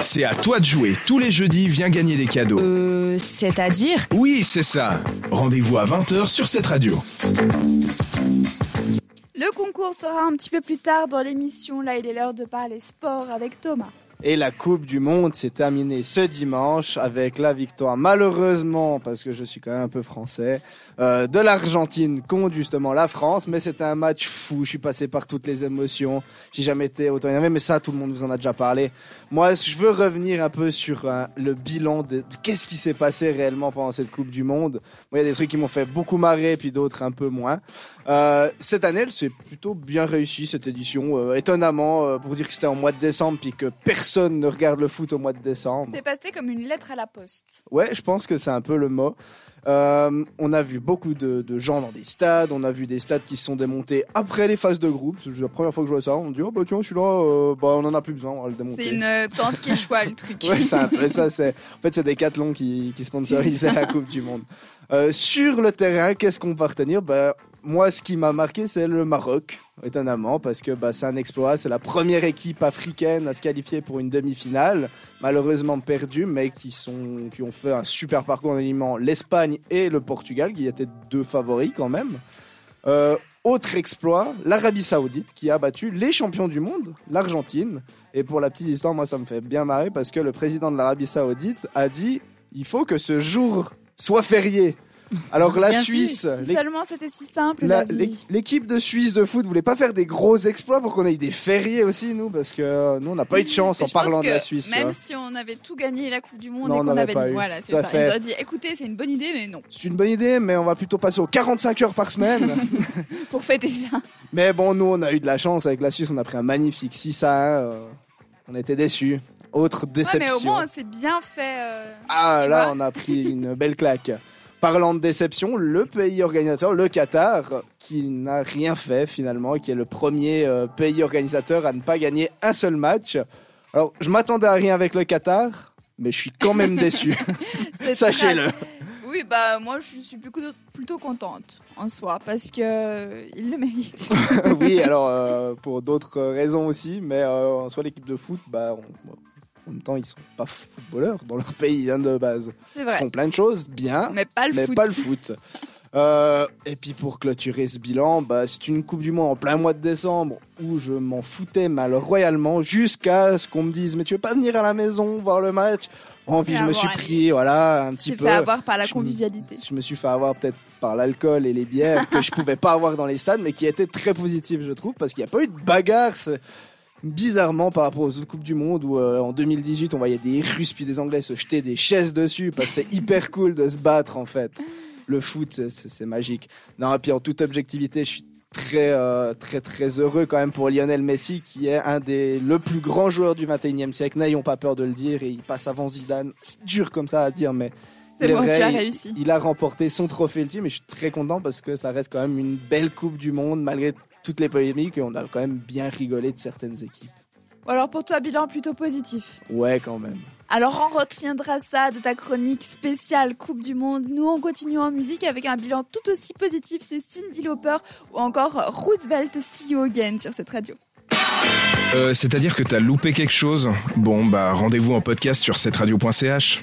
C'est à toi de jouer. Tous les jeudis, viens gagner des cadeaux. Euh, c'est-à-dire Oui, c'est ça. Rendez-vous à 20h sur cette radio. Le concours sera un petit peu plus tard dans l'émission. Là, il est l'heure de parler sport avec Thomas. Et la Coupe du Monde s'est terminée ce dimanche avec la victoire, malheureusement, parce que je suis quand même un peu français, euh, de l'Argentine contre justement la France. Mais c'était un match fou. Je suis passé par toutes les émotions. J'ai jamais été autant énervé, mais ça, tout le monde vous en a déjà parlé. Moi, je veux revenir un peu sur euh, le bilan de, qu'est-ce qui s'est passé réellement pendant cette Coupe du Monde. Il y a des trucs qui m'ont fait beaucoup marrer, puis d'autres un peu moins. Euh, cette année, elle s'est plutôt bien réussie cette édition. Étonnamment, pour dire que c'était en mois de décembre, puis que personne ne regarde le foot au mois de décembre. C'est passé comme une lettre à la poste. Ouais, je pense que c'est un peu le mot. Euh, on a vu beaucoup de, de gens dans des stades, on a vu des stades qui se sont démontés après les phases de groupe. C'est la première fois que je vois ça. On dit, oh bah tiens, celui-là, euh, bah, on en a plus besoin, on va le démonter. C'est une euh, tante qui échoue le truc. Ouais, c'est un peu ça. C'est en fait c'est Decathlon qui qui sponsorisait la Coupe du Monde. Euh, sur le terrain, qu'est-ce qu'on va retenir? Bah moi, ce qui m'a marqué, c'est le Maroc, étonnamment, parce que bah, c'est un exploit. C'est la première équipe africaine à se qualifier pour une demi-finale, malheureusement perdue, mais qui sont qui ont fait un super parcours en éliminant l'Espagne et le Portugal, qui étaient deux favoris quand même. Euh, autre exploit, l'Arabie Saoudite qui a battu les champions du monde, l'Argentine. Et pour la petite histoire, moi ça me fait bien marrer parce que le président de l'Arabie Saoudite a dit il faut que ce jour soit férié. Alors la Bien vu. Suisse, Si seulement c'était si simple. la- la vie. l'é- l'équipe de Suisse de foot voulait pas faire des gros exploits pour qu'on ait des fériés aussi nous parce que euh, nous on n'a pas eu de chance Mais en je pense parlant de que la Suisse. tu Même si on avait tout gagné la Coupe du Monde Non, et on qu'on n'avait avait pas dit, eu. voilà, c'est Ça ça. fait- Ils ont dit, écoutez, c'est une bonne idée, mais non. C'est une bonne idée, mais on va plutôt passer aux 45 heures par semaine. Pour fêter ça. mais bon, nous, on a eu de la chance avec la Suisse. On a pris un magnifique 6 à 1. euh, on était déçus. Autre Ouais, déception. mais au moins, c'est bien fait. euh, ah, tu là, vois. on a pris une belle claque. Parlant de déception, le pays organisateur, le Qatar, qui n'a rien fait finalement, qui est le premier euh, pays organisateur à ne pas gagner un seul match. Alors, je m'attendais à rien avec le Qatar, mais je suis quand même déçu. Sachez-le. Oui, bah moi je suis plutôt, plutôt contente en soi parce que euh, il le mérite. oui, alors euh, pour d'autres raisons aussi, mais euh, en soi l'équipe de foot, bah, on- en même temps ils sont pas footballeurs dans leur pays hein, de base. C'est Ils vrai. font plein de choses bien, Mais pas le mais foot. pas le foot. Euh, et puis pour clôturer ce bilan, bah, c'est une Coupe du Monde en plein mois de décembre où je m'en foutais mal royalement jusqu'à ce qu'on me dise mais tu veux pas venir à la maison voir le match? Bon, puis je me suis pris voilà un petit peu. fait avoir par la je me- convivialité. Je me suis fait avoir peut-être par l'alcool et les bières que je pouvais pas avoir dans les stades, mais qui étaient très positifs, je trouve, parce qu'il n'y a pas eu de bagarre. Bizarrement, par rapport aux autres Coupes du Monde, où euh, en 2018, on voyait des Russes puis des Anglais se jeter des chaises dessus, parce que c'est hyper cool de se battre, en fait. Le foot, c'est- magique. Non, et puis en toute objectivité, je suis très, euh, très, très heureux quand même pour Lionel Messi, qui est un des le plus grand joueur du 21e siècle. N'ayons pas peur de le dire, et il passe avant Zidane. C'est dur comme ça à dire, mais C'est il bon, vrai, tu as il- réussi. il a remporté son trophée ultime et je suis très content parce que ça reste quand même une belle Coupe du Monde malgré toutes les polémiques et on a quand même bien rigolé de certaines équipes. Ou alors pour toi, bilan plutôt positif. Ouais, quand même. Alors on retiendra ça de ta chronique spéciale Coupe du Monde. Nous on continue en musique avec un bilan tout aussi positif, c'est Cindy Lauper ou encore Roosevelt See You Again sur cette radio. Euh, C'est-à-dire que t'as loupé quelque chose? Bon, bah rendez-vous en podcast sur cetteradio.ch.